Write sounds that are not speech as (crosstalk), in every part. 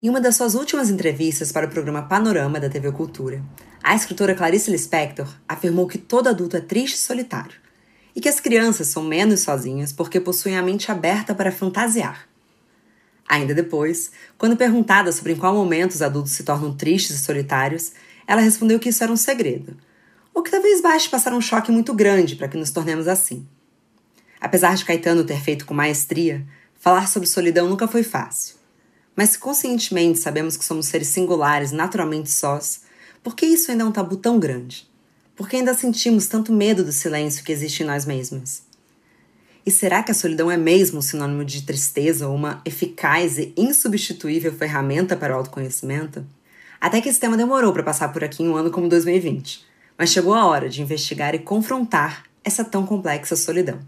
Em uma das suas últimas entrevistas para o programa Panorama da TV Cultura, a escritora Clarice Lispector afirmou que todo adulto é triste e solitário, e que as crianças são menos sozinhas porque possuem a mente aberta para fantasiar. Ainda depois, quando perguntada sobre em qual momento os adultos se tornam tristes e solitários, ela respondeu que isso era um segredo, ou que talvez baste passar um choque muito grande para que nos tornemos assim. Apesar de Caetano ter feito com maestria, falar sobre solidão nunca foi fácil. Mas se conscientemente sabemos que somos seres singulares, naturalmente sós, por que isso ainda é um tabu tão grande? Por que ainda sentimos tanto medo do silêncio que existe em nós mesmas? E será que a solidão é mesmo um sinônimo de tristeza ou uma eficaz e insubstituível ferramenta para o autoconhecimento? Até que esse tema demorou para passar por aqui em um ano como 2020, mas chegou a hora de investigar e confrontar essa tão complexa solidão.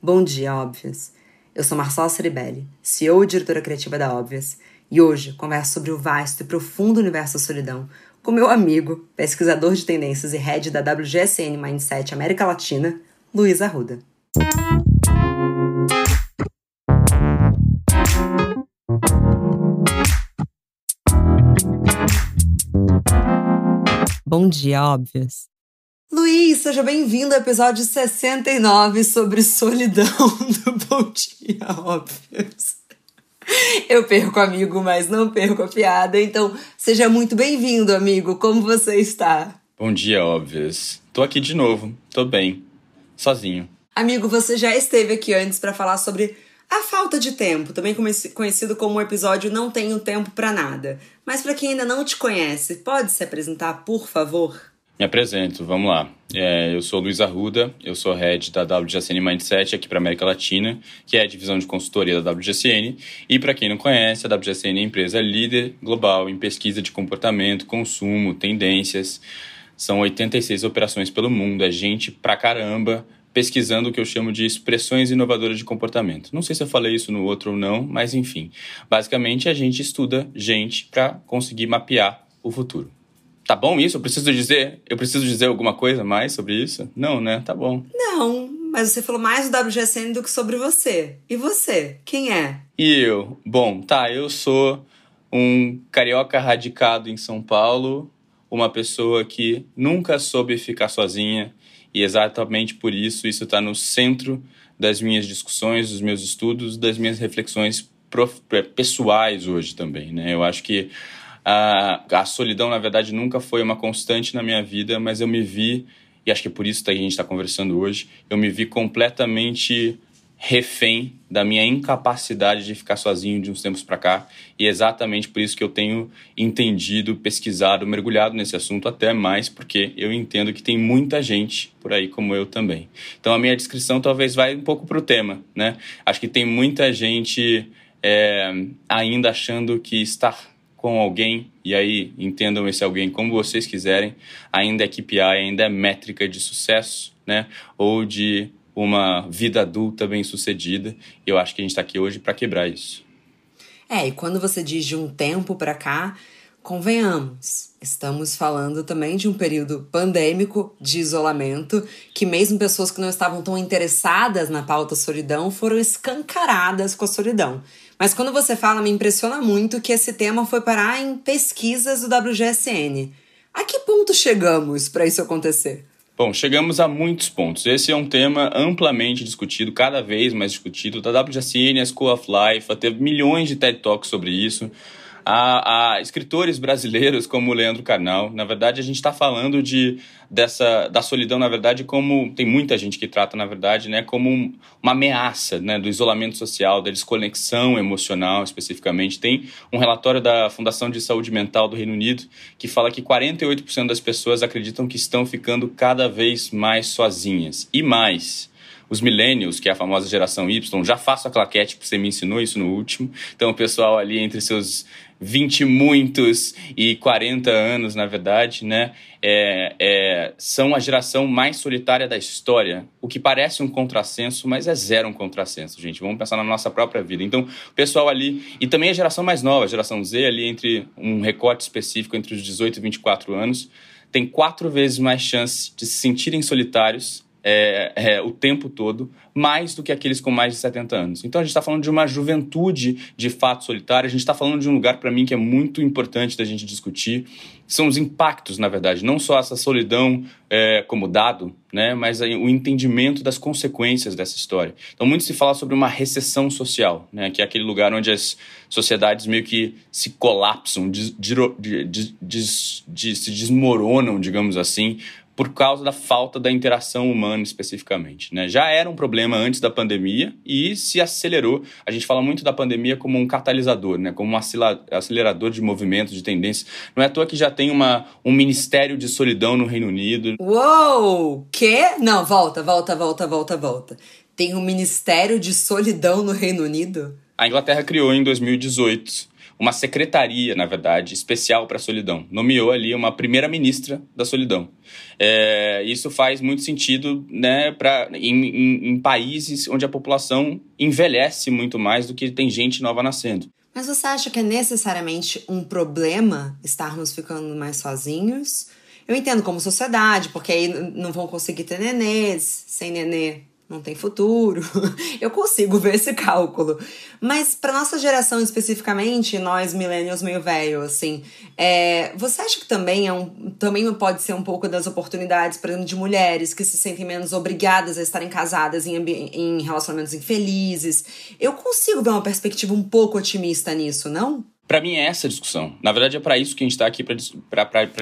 Bom dia, óbvias! Eu sou Marcela Ceribelli, CEO e diretora criativa da Óbvias, e hoje converso sobre o vasto e profundo universo da solidão com meu amigo, pesquisador de tendências e head da WGSN Mindset América Latina, Luiz Arruda. Bom dia, óbvias. Luiz, seja bem-vindo ao episódio 69 sobre solidão (laughs) do Bom Dia Óbvios. Eu perco amigo, mas não perco a piada, então seja muito bem-vindo, amigo. Como você está? Bom dia, óbvios. Tô aqui de novo, tô bem, sozinho. Amigo, você já esteve aqui antes para falar sobre a falta de tempo, também conhecido como o episódio Não Tenho Tempo para Nada. Mas para quem ainda não te conhece, pode se apresentar, por favor? Me apresento, vamos lá. É, eu sou Luiz Arruda, eu sou head da WGSN Mindset aqui para América Latina, que é a divisão de consultoria da WGSN. E para quem não conhece, a WGSN é a empresa líder global em pesquisa de comportamento, consumo, tendências. São 86 operações pelo mundo, é gente pra caramba pesquisando o que eu chamo de expressões inovadoras de comportamento. Não sei se eu falei isso no outro ou não, mas enfim. Basicamente, a gente estuda gente para conseguir mapear o futuro. Tá bom isso? Eu preciso dizer, eu preciso dizer alguma coisa mais sobre isso? Não, né? Tá bom. Não, mas você falou mais do WGSN do que sobre você. E você? Quem é? E eu? Bom, tá, eu sou um carioca radicado em São Paulo, uma pessoa que nunca soube ficar sozinha e exatamente por isso isso está no centro das minhas discussões, dos meus estudos, das minhas reflexões pessoais hoje também, né? Eu acho que a, a solidão, na verdade, nunca foi uma constante na minha vida, mas eu me vi, e acho que é por isso que a gente está conversando hoje, eu me vi completamente refém da minha incapacidade de ficar sozinho de uns tempos para cá e é exatamente por isso que eu tenho entendido, pesquisado, mergulhado nesse assunto até mais porque eu entendo que tem muita gente por aí como eu também. Então a minha descrição talvez vai um pouco para o tema, né? Acho que tem muita gente é, ainda achando que estar com alguém, e aí entendam esse alguém como vocês quiserem, ainda é KPI, ainda é métrica de sucesso, né? Ou de uma vida adulta bem sucedida. Eu acho que a gente está aqui hoje para quebrar isso. É, e quando você diz de um tempo para cá, convenhamos, estamos falando também de um período pandêmico de isolamento, que mesmo pessoas que não estavam tão interessadas na pauta solidão foram escancaradas com a solidão. Mas quando você fala, me impressiona muito que esse tema foi parar em pesquisas do WGSN. A que ponto chegamos para isso acontecer? Bom, chegamos a muitos pontos. Esse é um tema amplamente discutido, cada vez mais discutido. Da WGSN, a School of Life, teve milhões de TED Talks sobre isso a, a escritores brasileiros como Leandro Carnal. Na verdade, a gente está falando de dessa da solidão, na verdade, como tem muita gente que trata, na verdade, né, como um, uma ameaça, né, do isolamento social, da desconexão emocional, especificamente. Tem um relatório da Fundação de Saúde Mental do Reino Unido que fala que 48% das pessoas acreditam que estão ficando cada vez mais sozinhas. E mais, os millennials, que é a famosa geração Y, já faço a claquete, porque você me ensinou isso no último. Então, o pessoal ali entre seus 20 muitos e 40 anos, na verdade, né, é, é, são a geração mais solitária da história. O que parece um contrassenso, mas é zero um contrassenso, gente. Vamos pensar na nossa própria vida. Então, o pessoal ali, e também a geração mais nova, a geração Z, ali entre um recorte específico entre os 18 e 24 anos, tem quatro vezes mais chance de se sentirem solitários é, é, o tempo todo, mais do que aqueles com mais de 70 anos. Então a gente está falando de uma juventude de fato solitária, a gente está falando de um lugar para mim que é muito importante da gente discutir. São os impactos, na verdade, não só essa solidão é, como dado, né, mas o entendimento das consequências dessa história. Então muito se fala sobre uma recessão social, né, que é aquele lugar onde as sociedades meio que se colapsam, des, se desmoronam, digamos assim, por causa da falta da interação humana especificamente. Né? Já era um problema antes da pandemia e se acelerou. A gente fala muito da pandemia como um catalisador, né? como um acelerador de movimentos, de tendências. Não é à toa que já tem uma, um ministério de solidão no Reino Unido. Uou! Quê? Não, volta, volta, volta, volta, volta. Tem um ministério de solidão no Reino Unido? A Inglaterra criou em 2018 uma secretaria, na verdade, especial para a solidão. Nomeou ali uma primeira-ministra da solidão. É, isso faz muito sentido né, pra, em, em, em países onde a população envelhece muito mais do que tem gente nova nascendo. Mas você acha que é necessariamente um problema estarmos ficando mais sozinhos? Eu entendo como sociedade, porque aí não vão conseguir ter nenês, sem nenê não tem futuro. (laughs) Eu consigo ver esse cálculo. Mas para nossa geração especificamente, nós millennials meio velho, assim, é, você acha que também é um, também pode ser um pouco das oportunidades, por exemplo, de mulheres que se sentem menos obrigadas a estarem casadas em, em relacionamentos infelizes? Eu consigo ver uma perspectiva um pouco otimista nisso, não? Para mim é essa a discussão. Na verdade é para isso que a gente está aqui para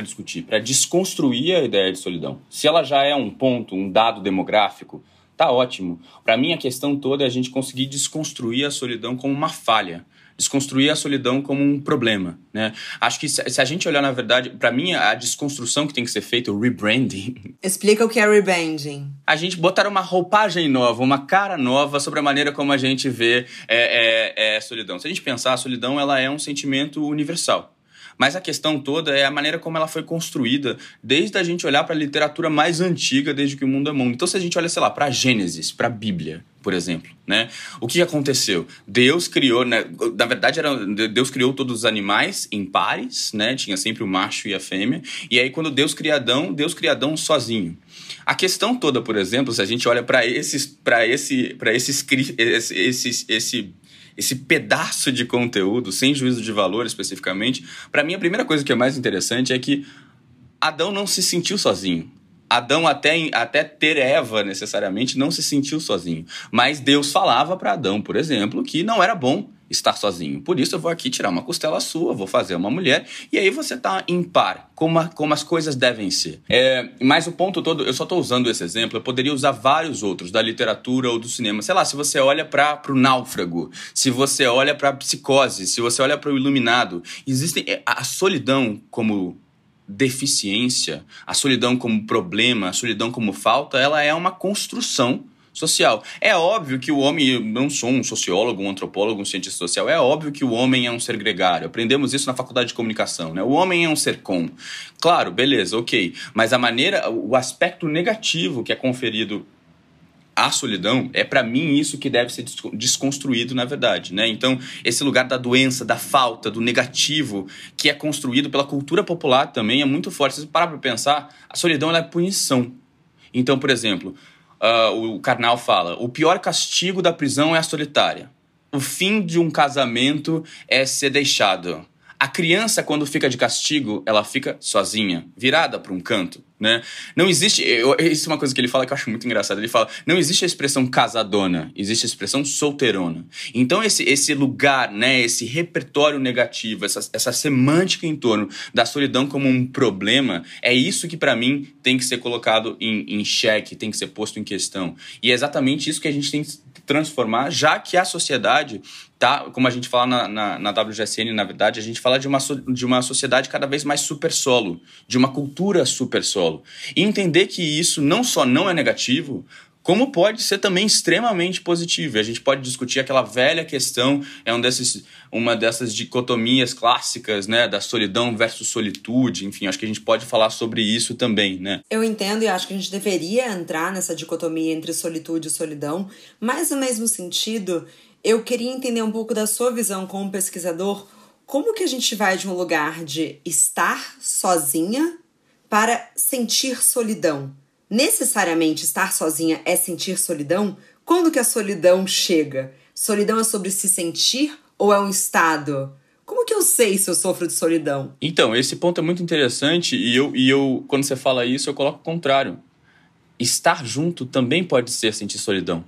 discutir, para desconstruir a ideia de solidão. Se ela já é um ponto, um dado demográfico, tá ótimo. Para mim, a questão toda é a gente conseguir desconstruir a solidão como uma falha, desconstruir a solidão como um problema, né? Acho que se a gente olhar na verdade, para mim a desconstrução que tem que ser feita, o rebranding. (laughs) Explica o que é rebranding. A gente botar uma roupagem nova, uma cara nova sobre a maneira como a gente vê é, é, é solidão. Se a gente pensar, a solidão ela é um sentimento universal. Mas a questão toda é a maneira como ela foi construída, desde a gente olhar para a literatura mais antiga, desde que o mundo é mundo. Então, se a gente olha, sei lá, para Gênesis, para a Bíblia, por exemplo, né? O que aconteceu? Deus criou, né? na verdade era Deus criou todos os animais em pares, né? Tinha sempre o macho e a fêmea. E aí quando Deus cria Adão, Deus cria Adão sozinho. A questão toda, por exemplo, se a gente olha para esses para esse para esses esse, esse, esse esse pedaço de conteúdo, sem juízo de valor especificamente, para mim a primeira coisa que é mais interessante é que Adão não se sentiu sozinho. Adão, até, até ter Eva necessariamente, não se sentiu sozinho. Mas Deus falava para Adão, por exemplo, que não era bom estar sozinho. Por isso eu vou aqui tirar uma costela sua, vou fazer uma mulher, e aí você tá em par, como, a, como as coisas devem ser. É, mas o ponto todo, eu só estou usando esse exemplo, eu poderia usar vários outros, da literatura ou do cinema. Sei lá, se você olha para o náufrago, se você olha para psicose, se você olha para o iluminado, existem é, a solidão como deficiência, a solidão como problema, a solidão como falta, ela é uma construção social. É óbvio que o homem, eu não sou um sociólogo, um antropólogo, um cientista social, é óbvio que o homem é um ser gregário. Aprendemos isso na faculdade de comunicação, né? O homem é um ser com. Claro, beleza, ok. Mas a maneira, o aspecto negativo que é conferido à solidão é para mim isso que deve ser desconstruído na verdade, né? Então esse lugar da doença, da falta, do negativo que é construído pela cultura popular também é muito forte. Se parar para pensar, a solidão é punição. Então, por exemplo, uh, o Karnal fala: o pior castigo da prisão é a solitária. O fim de um casamento é ser deixado. A criança, quando fica de castigo, ela fica sozinha, virada para um canto, né? Não existe. Eu, isso é uma coisa que ele fala que eu acho muito engraçado. Ele fala: não existe a expressão casadona, existe a expressão solteirona. Então, esse, esse lugar, né, esse repertório negativo, essa, essa semântica em torno da solidão como um problema, é isso que, para mim, tem que ser colocado em, em xeque, tem que ser posto em questão. E é exatamente isso que a gente tem transformar, já que a sociedade tá, como a gente fala na, na, na, WGSN, na verdade, a gente fala de uma, de uma sociedade cada vez mais super solo, de uma cultura super solo. E entender que isso não só não é negativo, como pode ser também extremamente positivo. A gente pode discutir aquela velha questão, é um desses, uma dessas dicotomias clássicas, né, da solidão versus solitude, enfim, acho que a gente pode falar sobre isso também, né? Eu entendo e acho que a gente deveria entrar nessa dicotomia entre solitude e solidão, mas no mesmo sentido, eu queria entender um pouco da sua visão como pesquisador, como que a gente vai de um lugar de estar sozinha para sentir solidão? Necessariamente estar sozinha é sentir solidão? Quando que a solidão chega? Solidão é sobre se sentir ou é um estado? Como que eu sei se eu sofro de solidão? Então, esse ponto é muito interessante e eu, e eu quando você fala isso, eu coloco o contrário. Estar junto também pode ser sentir solidão.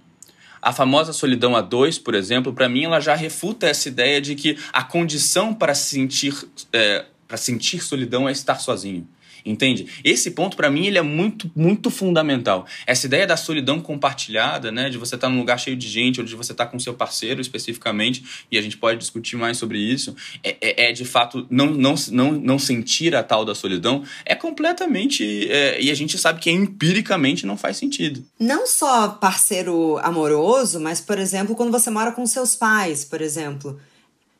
A famosa solidão a dois, por exemplo, para mim ela já refuta essa ideia de que a condição para sentir, é, para sentir solidão é estar sozinho. Entende? Esse ponto, para mim, ele é muito, muito fundamental. Essa ideia da solidão compartilhada, né? De você estar tá num lugar cheio de gente, ou de você estar tá com seu parceiro especificamente, e a gente pode discutir mais sobre isso, é, é, é de fato não, não, não, não sentir a tal da solidão, é completamente. É, e a gente sabe que empiricamente não faz sentido. Não só parceiro amoroso, mas, por exemplo, quando você mora com seus pais, por exemplo.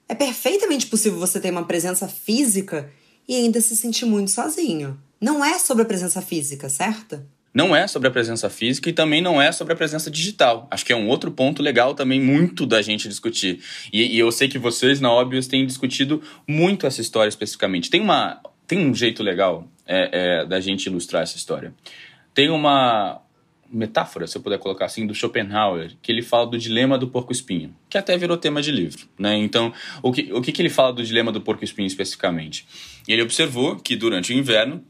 É perfeitamente possível você ter uma presença física e ainda se sentir muito sozinho. Não é sobre a presença física, certo? Não é sobre a presença física e também não é sobre a presença digital. Acho que é um outro ponto legal também, muito da gente discutir. E, e eu sei que vocês, na Óbvios, têm discutido muito essa história especificamente. Tem, uma, tem um jeito legal é, é, da gente ilustrar essa história. Tem uma, metáfora, se eu puder colocar assim, do Schopenhauer, que ele fala do dilema do porco-espinho, que até virou tema de livro. Né? Então, o que, o que, que ele fala do dilema do porco-espinho especificamente? Ele observou que durante o inverno,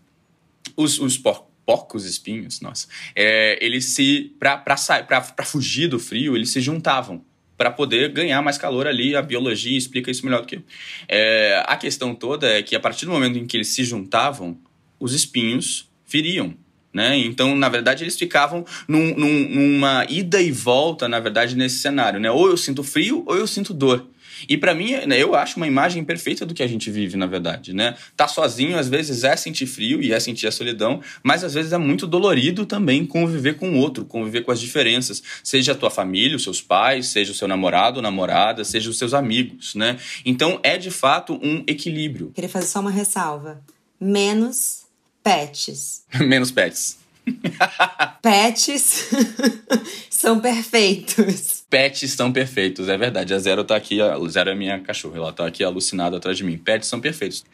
os, os por, porcos espinhos, nossa, é, eles se, para fugir do frio, eles se juntavam para poder ganhar mais calor ali. A biologia explica isso melhor do que eu. É, a questão toda é que a partir do momento em que eles se juntavam, os espinhos feriam né? Então, na verdade, eles ficavam num, num, numa ida e volta, na verdade, nesse cenário. Né? Ou eu sinto frio ou eu sinto dor. E para mim, né, eu acho uma imagem perfeita do que a gente vive, na verdade, né? Tá sozinho, às vezes é sentir frio e é sentir a solidão, mas às vezes é muito dolorido também conviver com o outro, conviver com as diferenças, seja a tua família, os seus pais, seja o seu namorado, namorada, seja os seus amigos, né? Então é de fato um equilíbrio. Queria fazer só uma ressalva. Menos pets. (laughs) Menos pets. Pets (laughs) são perfeitos. Pets são perfeitos, é verdade. A Zero tá aqui, a Zero é minha cachorra, ela tá aqui alucinada atrás de mim. Pets são perfeitos.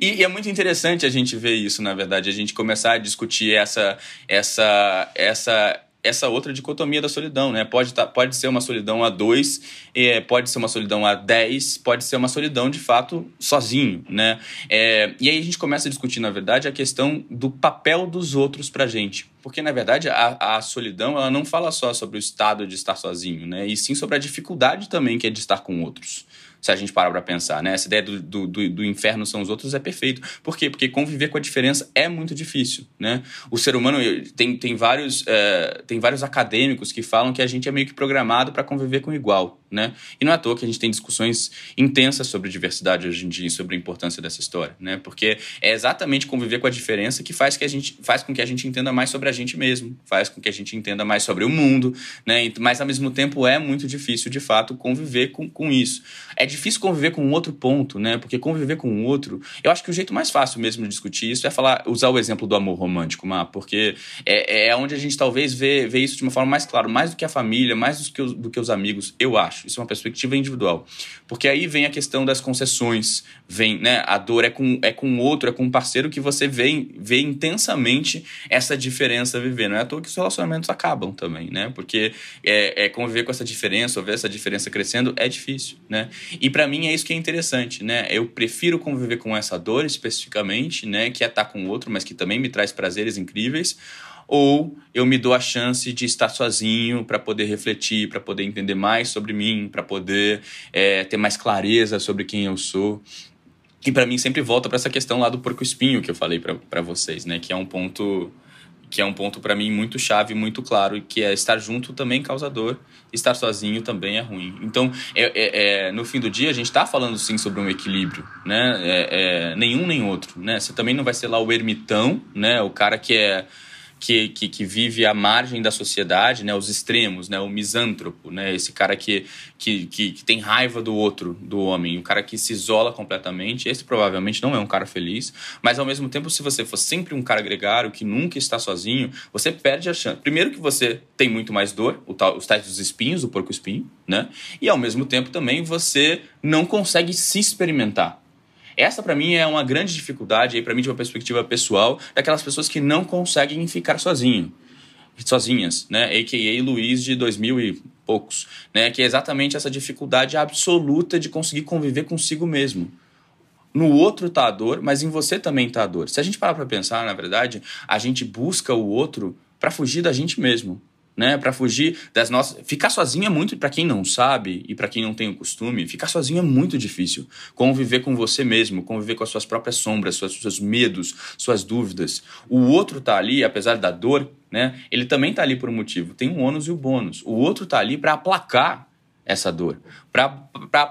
E, e, é muito interessante a gente ver isso, na verdade, a gente começar a discutir essa, essa, essa essa outra dicotomia da solidão, né? Pode, tá, pode ser uma solidão a dois, é, pode ser uma solidão a dez, pode ser uma solidão de fato sozinho, né? É, e aí a gente começa a discutir, na verdade, a questão do papel dos outros pra gente. Porque, na verdade, a, a solidão ela não fala só sobre o estado de estar sozinho, né? E sim sobre a dificuldade também que é de estar com outros se a gente parar para pensar, né? Essa ideia do, do, do, inferno são os outros é perfeito. Por quê? Porque conviver com a diferença é muito difícil, né? O ser humano tem, tem, vários, é, tem vários acadêmicos que falam que a gente é meio que programado para conviver com igual, né? E não é à toa que a gente tem discussões intensas sobre diversidade hoje em dia e sobre a importância dessa história, né? Porque é exatamente conviver com a diferença que faz, que a gente, faz com que a gente entenda mais sobre a gente mesmo, faz com que a gente entenda mais sobre o mundo, né? Mas ao mesmo tempo é muito difícil, de fato, conviver com, com isso. É difícil conviver com um outro ponto, né? Porque conviver com um outro, eu acho que o jeito mais fácil mesmo de discutir isso é falar, usar o exemplo do amor romântico, Má, porque é, é onde a gente talvez vê, vê isso de uma forma mais clara, mais do que a família, mais do que, os, do que os amigos, eu acho. Isso é uma perspectiva individual. Porque aí vem a questão das concessões, vem, né? A dor é com é com outro, é com um parceiro que você vê, vê intensamente essa diferença viver. Não é à toa que os relacionamentos acabam também, né? Porque é, é conviver com essa diferença, ou ver essa diferença crescendo, é difícil, né? E para mim é isso que é interessante, né? Eu prefiro conviver com essa dor especificamente, né? Que é estar com o outro, mas que também me traz prazeres incríveis. Ou eu me dou a chance de estar sozinho para poder refletir, para poder entender mais sobre mim, para poder é, ter mais clareza sobre quem eu sou. E para mim sempre volta para essa questão lá do porco espinho que eu falei para vocês, né? Que é um ponto que é um ponto para mim muito chave, muito claro, que é estar junto também causador, estar sozinho também é ruim. Então, é, é, é no fim do dia, a gente está falando sim sobre um equilíbrio, né? É, é, nenhum nem outro, né? Você também não vai ser lá o ermitão, né? O cara que é que, que, que, vive à margem da sociedade, né, os extremos, né, o misântropo, né, esse cara que, que, que, que, tem raiva do outro, do homem, o cara que se isola completamente, esse provavelmente não é um cara feliz, mas ao mesmo tempo, se você for sempre um cara gregário, que nunca está sozinho, você perde a chance. Primeiro que você tem muito mais dor, os tais dos espinhos, o porco-espinho, né, e ao mesmo tempo também você não consegue se experimentar. Essa, para mim, é uma grande dificuldade, para mim, de uma perspectiva pessoal, daquelas pessoas que não conseguem ficar sozinho, sozinhas, né? A.K.A. Luiz de 2000 e poucos, né? Que é exatamente essa dificuldade absoluta de conseguir conviver consigo mesmo. No outro tá a dor, mas em você também tá a dor. Se a gente parar para pensar, na verdade, a gente busca o outro para fugir da gente mesmo né, para fugir das nossas. Ficar sozinho é muito, para quem não sabe e para quem não tem o costume, ficar sozinho é muito difícil. Conviver com você mesmo, conviver com as suas próprias sombras, seus, seus medos, suas dúvidas. O outro tá ali, apesar da dor, né, ele também tá ali por um motivo. Tem um ônus e o um bônus. O outro tá ali para aplacar essa dor, para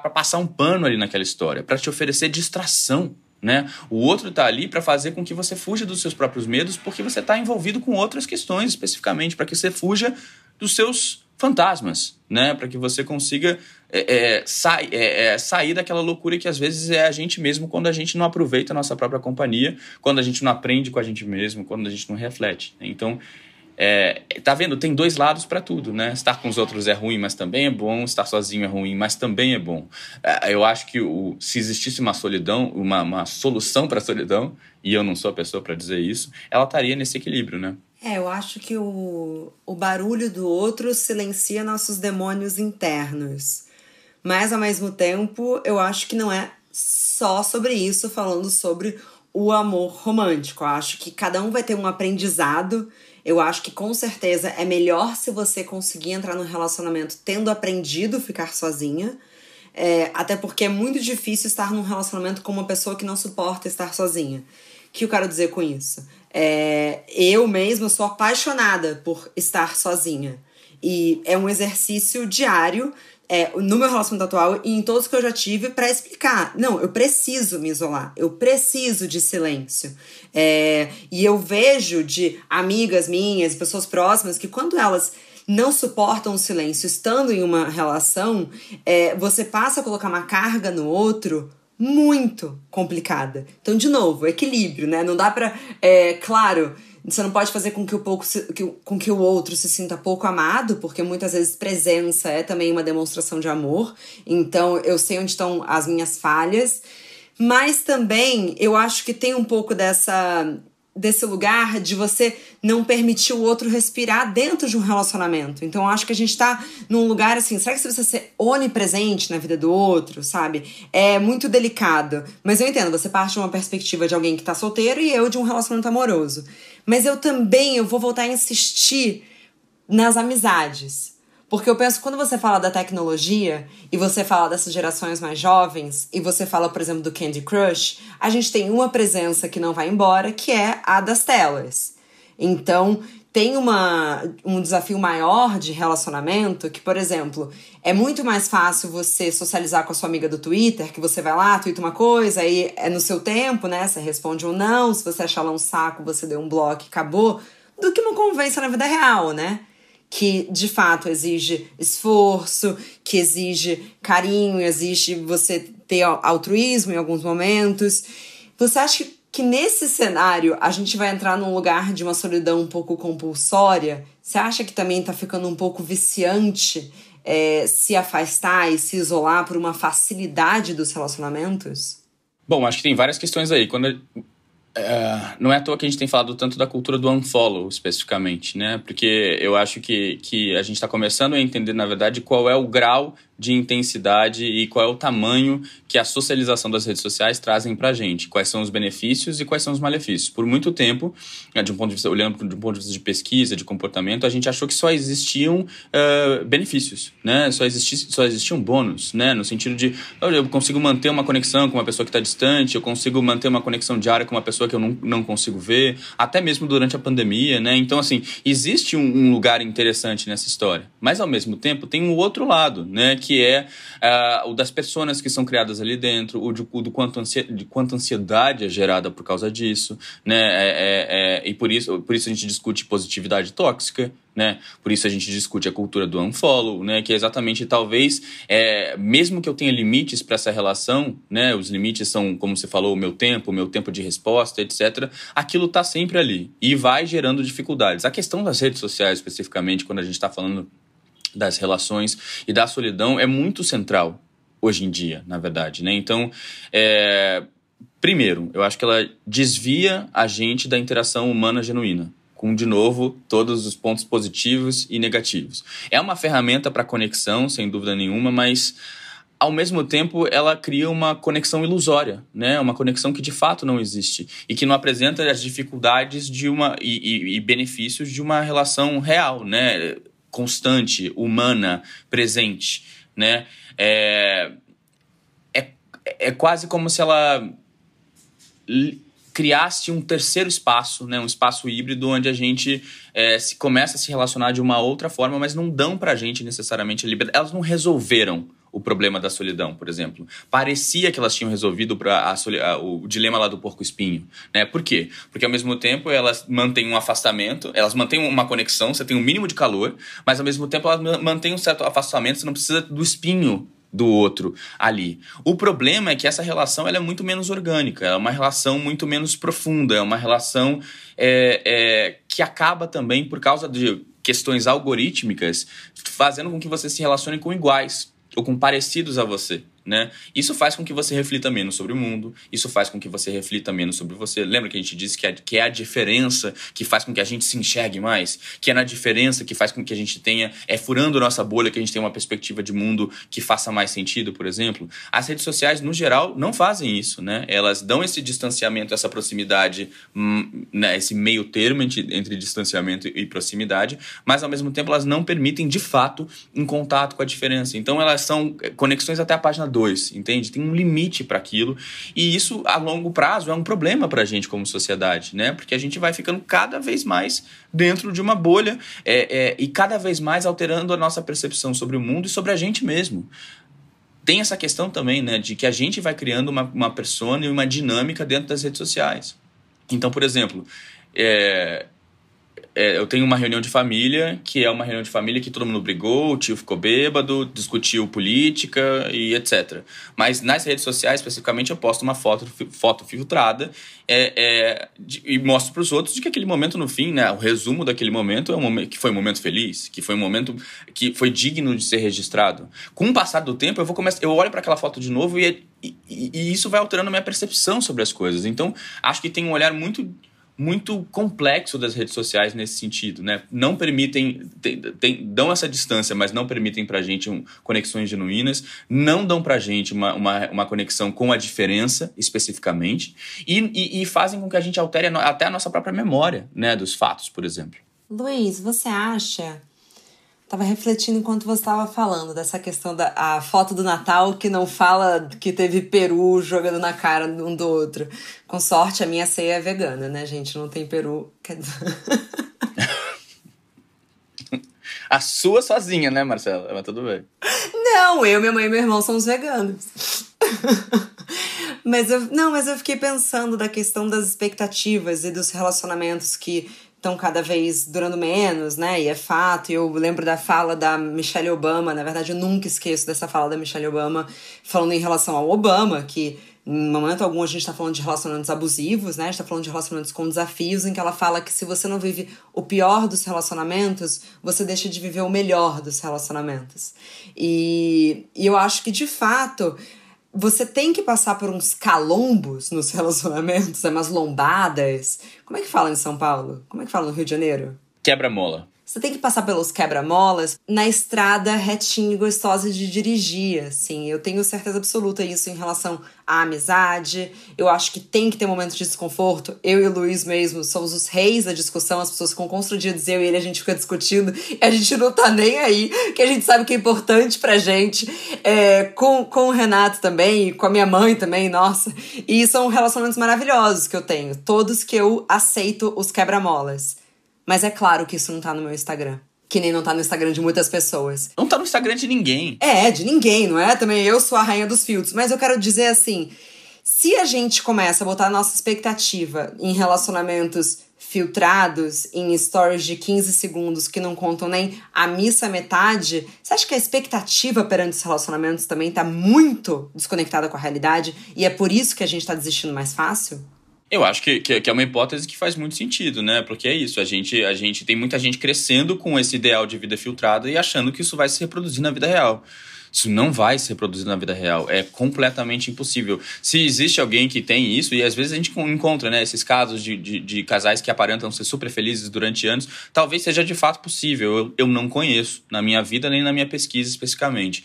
passar um pano ali naquela história, para te oferecer distração. Né? O outro está ali para fazer com que você fuja dos seus próprios medos, porque você está envolvido com outras questões especificamente, para que você fuja dos seus fantasmas, né? Para que você consiga é, é, sa é, é, sair daquela loucura que às vezes é a gente mesmo quando a gente não aproveita a nossa própria companhia, quando a gente não aprende com a gente mesmo, quando a gente não reflete. Então, é, tá vendo? Tem dois lados para tudo, né? Estar com os outros é ruim, mas também é bom. Estar sozinho é ruim, mas também é bom. É, eu acho que o, se existisse uma solidão, uma, uma solução para a solidão, e eu não sou a pessoa para dizer isso, ela estaria nesse equilíbrio, né? É, eu acho que o, o barulho do outro silencia nossos demônios internos. Mas, ao mesmo tempo, eu acho que não é só sobre isso, falando sobre o amor romântico. Eu acho que cada um vai ter um aprendizado eu acho que com certeza é melhor se você conseguir entrar no relacionamento tendo aprendido ficar sozinha. É, até porque é muito difícil estar num relacionamento com uma pessoa que não suporta estar sozinha. O que eu quero dizer com isso? É, eu mesma sou apaixonada por estar sozinha. E é um exercício diário é, no meu relacionamento atual e em todos que eu já tive para explicar. Não, eu preciso me isolar, eu preciso de silêncio. É, e eu vejo de amigas minhas, pessoas próximas, que quando elas não suportam o silêncio estando em uma relação, é, você passa a colocar uma carga no outro muito complicada. Então, de novo, equilíbrio, né? Não dá pra. É, claro você não pode fazer com que o pouco se, que, com que o outro se sinta pouco amado, porque muitas vezes presença é também uma demonstração de amor. Então eu sei onde estão as minhas falhas, mas também eu acho que tem um pouco dessa desse lugar de você não permitir o outro respirar dentro de um relacionamento. Então, acho que a gente tá num lugar assim, será que se você ser onipresente na vida do outro, sabe? É muito delicado. Mas eu entendo, você parte de uma perspectiva de alguém que tá solteiro e eu de um relacionamento amoroso. Mas eu também eu vou voltar a insistir nas amizades. Porque eu penso, quando você fala da tecnologia e você fala dessas gerações mais jovens, e você fala, por exemplo, do Candy Crush, a gente tem uma presença que não vai embora, que é a das telas. Então, tem uma, um desafio maior de relacionamento que, por exemplo, é muito mais fácil você socializar com a sua amiga do Twitter, que você vai lá, twitta uma coisa, aí é no seu tempo, né? Você responde ou não, se você achar lá um saco, você deu um bloco e acabou, do que uma conversa na vida real, né? que de fato exige esforço, que exige carinho, exige você ter altruísmo em alguns momentos. Você acha que nesse cenário a gente vai entrar num lugar de uma solidão um pouco compulsória? Você acha que também tá ficando um pouco viciante é, se afastar e se isolar por uma facilidade dos relacionamentos? Bom, acho que tem várias questões aí. Quando Uh, não é à toa que a gente tem falado tanto da cultura do unfollow especificamente, né? Porque eu acho que, que a gente está começando a entender, na verdade, qual é o grau de intensidade e qual é o tamanho que a socialização das redes sociais trazem para a gente, quais são os benefícios e quais são os malefícios. Por muito tempo, né, de um ponto de vista, olhando de um ponto de vista de pesquisa, de comportamento, a gente achou que só existiam uh, benefícios, né? Só, só existiam bônus, né? No sentido de eu consigo manter uma conexão com uma pessoa que está distante, eu consigo manter uma conexão diária com uma pessoa que eu não, não consigo ver, até mesmo durante a pandemia, né? Então, assim, existe um, um lugar interessante nessa história, mas ao mesmo tempo tem um outro lado, né? Que é uh, o das pessoas que são criadas ali dentro, o, de, o do quanto, de quanto ansiedade é gerada por causa disso, né? É, é, é, e por isso, por isso a gente discute positividade tóxica, né? Por isso a gente discute a cultura do unfollow, né? Que é exatamente talvez, é, mesmo que eu tenha limites para essa relação, né? Os limites são, como você falou, o meu tempo, o meu tempo de resposta, etc. Aquilo está sempre ali e vai gerando dificuldades. A questão das redes sociais, especificamente, quando a gente está falando das relações e da solidão é muito central hoje em dia, na verdade, né? Então, é, Primeiro, eu acho que ela desvia a gente da interação humana genuína com, de novo, todos os pontos positivos e negativos. É uma ferramenta para conexão, sem dúvida nenhuma, mas ao mesmo tempo ela cria uma conexão ilusória, né? Uma conexão que de fato não existe e que não apresenta as dificuldades de uma e, e, e benefícios de uma relação real, né? Constante, humana, presente, né? É, é, é quase como se ela criasse um terceiro espaço, né, um espaço híbrido onde a gente é, se começa a se relacionar de uma outra forma, mas não dão para a gente necessariamente a liberdade. Elas não resolveram o problema da solidão, por exemplo. Parecia que elas tinham resolvido pra, a, a, o dilema lá do porco-espinho. Né? Por quê? Porque ao mesmo tempo elas mantêm um afastamento, elas mantêm uma conexão, você tem um mínimo de calor, mas ao mesmo tempo elas mantêm um certo afastamento, você não precisa do espinho do outro ali. O problema é que essa relação ela é muito menos orgânica, é uma relação muito menos profunda, é uma relação é, é, que acaba também por causa de questões algorítmicas, fazendo com que você se relacione com iguais ou com parecidos a você né? Isso faz com que você reflita menos sobre o mundo, isso faz com que você reflita menos sobre você. Lembra que a gente disse que é, que é a diferença que faz com que a gente se enxergue mais? Que é na diferença que faz com que a gente tenha, é furando nossa bolha, que a gente tenha uma perspectiva de mundo que faça mais sentido, por exemplo? As redes sociais, no geral, não fazem isso, né? Elas dão esse distanciamento, essa proximidade, hum, né? esse meio termo entre, entre distanciamento e proximidade, mas ao mesmo tempo elas não permitem, de fato, um contato com a diferença. Então elas são conexões até a página dois, entende? Tem um limite para aquilo e isso a longo prazo é um problema para a gente como sociedade, né? Porque a gente vai ficando cada vez mais dentro de uma bolha é, é, e cada vez mais alterando a nossa percepção sobre o mundo e sobre a gente mesmo tem essa questão também, né, de que a gente vai criando uma, uma persona e uma dinâmica dentro das redes sociais. Então, por exemplo, é, é, eu tenho uma reunião de família, que é uma reunião de família que todo mundo brigou, o tio ficou bêbado, discutiu política e etc. Mas nas redes sociais, especificamente, eu posto uma foto, foto filtrada é, é, de, e mostro para os outros de que aquele momento, no fim, né, o resumo daquele momento é um momento que foi um momento feliz, que foi um momento que foi digno de ser registrado. Com o passar do tempo, eu vou começar, eu olho para aquela foto de novo e, e, e isso vai alterando a minha percepção sobre as coisas. Então, acho que tem um olhar muito muito complexo das redes sociais nesse sentido, né? Não permitem, tem, tem, dão essa distância, mas não permitem para a gente um, conexões genuínas, não dão para a gente uma, uma, uma, conexão com a diferença especificamente e, e, e, fazem com que a gente altere até a nossa própria memória, né, dos fatos, por exemplo. Luiz, você acha Tava refletindo enquanto você estava falando dessa questão da a foto do Natal que não fala que teve peru jogando na cara um do outro. Com sorte, a minha ceia é vegana, né, gente? Não tem peru. (laughs) a sua sozinha, né, Marcela? Mas tudo bem. Não, eu, minha mãe e meu irmão somos veganos. (laughs) mas eu, não, mas eu fiquei pensando da questão das expectativas e dos relacionamentos que estão cada vez durando menos, né? E é fato. Eu lembro da fala da Michelle Obama, na verdade eu nunca esqueço dessa fala da Michelle Obama, falando em relação ao Obama, que em momento algum a gente está falando de relacionamentos abusivos, né? A gente está falando de relacionamentos com desafios, em que ela fala que se você não vive o pior dos relacionamentos, você deixa de viver o melhor dos relacionamentos. E, e eu acho que, de fato, você tem que passar por uns calombos nos (laughs) relacionamentos, umas lombadas. Como é que fala em São Paulo? Como é que fala no Rio de Janeiro? Quebra-mola. Você tem que passar pelos quebra-molas na estrada retinha e gostosa de dirigir, assim. Eu tenho certeza absoluta isso em relação à amizade. Eu acho que tem que ter momentos de desconforto. Eu e o Luiz mesmo somos os reis da discussão. As pessoas ficam constrangidas, eu e ele, a gente fica discutindo e a gente não tá nem aí, que a gente sabe que é importante pra gente. É, com, com o Renato também, com a minha mãe também, nossa. E são relacionamentos maravilhosos que eu tenho. Todos que eu aceito os quebra-molas. Mas é claro que isso não tá no meu Instagram. Que nem não tá no Instagram de muitas pessoas. Não tá no Instagram de ninguém. É, de ninguém, não é? Também eu sou a rainha dos filtros. Mas eu quero dizer assim: se a gente começa a botar a nossa expectativa em relacionamentos filtrados, em stories de 15 segundos que não contam nem a missa metade, você acha que a expectativa perante os relacionamentos também tá muito desconectada com a realidade e é por isso que a gente tá desistindo mais fácil? Eu acho que, que, que, é uma hipótese que faz muito sentido, né? Porque é isso, a gente, a gente tem muita gente crescendo com esse ideal de vida filtrada e achando que isso vai se reproduzir na vida real. Isso não vai ser reproduzido na vida real. É completamente impossível. Se existe alguém que tem isso, e às vezes a gente encontra né, esses casos de, de, de casais que aparentam ser super felizes durante anos, talvez seja de fato possível. Eu, eu não conheço na minha vida nem na minha pesquisa especificamente.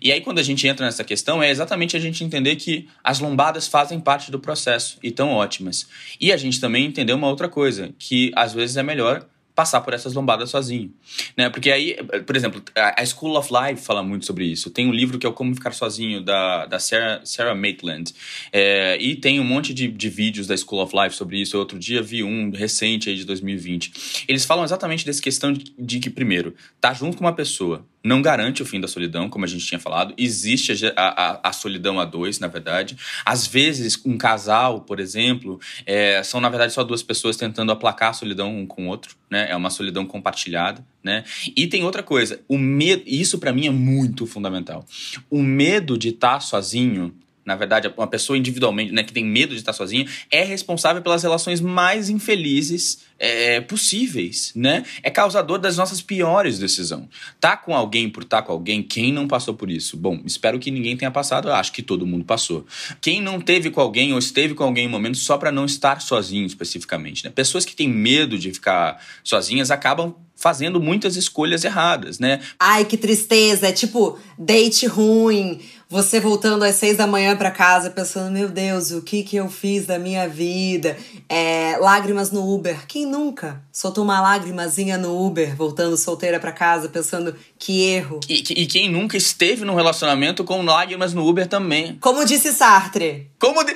E aí, quando a gente entra nessa questão, é exatamente a gente entender que as lombadas fazem parte do processo e tão ótimas. E a gente também entender uma outra coisa, que às vezes é melhor passar por essas lombadas sozinho. Né? Porque aí, por exemplo, a School of Life fala muito sobre isso. Tem um livro que é o Como Ficar Sozinho, da, da Sarah, Sarah Maitland. É, e tem um monte de, de vídeos da School of Life sobre isso. Outro dia vi um recente aí de 2020. Eles falam exatamente dessa questão de, de que, primeiro, tá junto com uma pessoa não garante o fim da solidão, como a gente tinha falado. Existe a, a, a solidão a dois, na verdade. Às vezes, um casal, por exemplo, é, são, na verdade, só duas pessoas tentando aplacar a solidão um com o outro, né? É uma solidão compartilhada, né? E tem outra coisa, o medo, isso para mim é muito fundamental. O medo de estar tá sozinho na verdade, uma pessoa individualmente, né, que tem medo de estar sozinha, é responsável pelas relações mais infelizes é, possíveis, né? É causador das nossas piores decisões. Tá com alguém por tá com alguém, quem não passou por isso? Bom, espero que ninguém tenha passado, eu acho que todo mundo passou. Quem não teve com alguém ou esteve com alguém em um momento só para não estar sozinho especificamente, né? Pessoas que têm medo de ficar sozinhas acabam fazendo muitas escolhas erradas, né? Ai, que tristeza, é tipo date ruim, você voltando às seis da manhã para casa pensando, meu Deus, o que que eu fiz da minha vida? É, lágrimas no Uber. Quem nunca soltou uma lágrimazinha no Uber, voltando solteira para casa, pensando que erro? E, e, quem nunca esteve num relacionamento com lágrimas no Uber também. Como disse Sartre. Como, de...